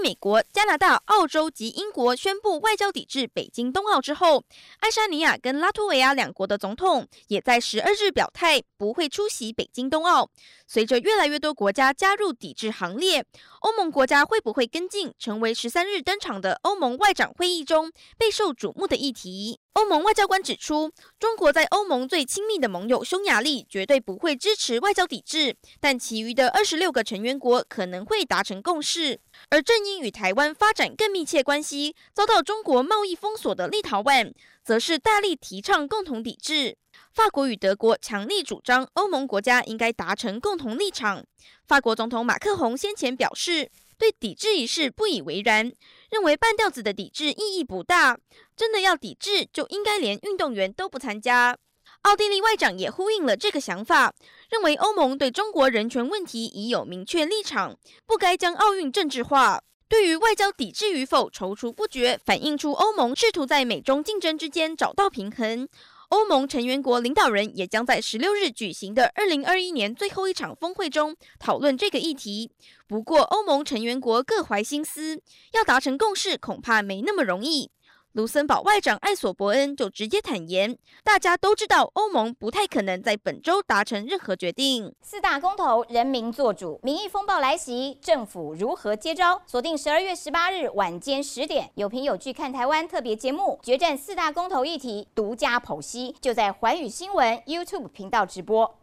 美国、加拿大、澳洲及英国宣布外交抵制北京冬奥之后，爱沙尼亚跟拉脱维亚两国的总统也在十二日表态不会出席北京冬奥。随着越来越多国家加入抵制行列，欧盟国家会不会跟进，成为十三日登场的欧盟外长会议中备受瞩目的议题。欧盟外交官指出，中国在欧盟最亲密的盟友匈牙利绝对不会支持外交抵制，但其余的二十六个成员国可能会达成共识。而正因与台湾发展更密切关系，遭到中国贸易封锁的立陶宛，则是大力提倡共同抵制。法国与德国强力主张欧盟国家应该达成共同立场。法国总统马克宏先前表示，对抵制一事不以为然，认为半吊子的抵制意义不大。真的要抵制，就应该连运动员都不参加。奥地利外长也呼应了这个想法，认为欧盟对中国人权问题已有明确立场，不该将奥运政治化。对于外交抵制与否踌躇不决，反映出欧盟试图在美中竞争之间找到平衡。欧盟成员国领导人也将在十六日举行的二零二一年最后一场峰会中讨论这个议题。不过，欧盟成员国各怀心思，要达成共识恐怕没那么容易。卢森堡外长艾索伯恩就直接坦言，大家都知道欧盟不太可能在本周达成任何决定。四大公投，人民做主，民意风暴来袭，政府如何接招？锁定十二月十八日晚间十点，有凭有据看台湾特别节目，决战四大公投议题，独家剖析，就在环宇新闻 YouTube 频道直播。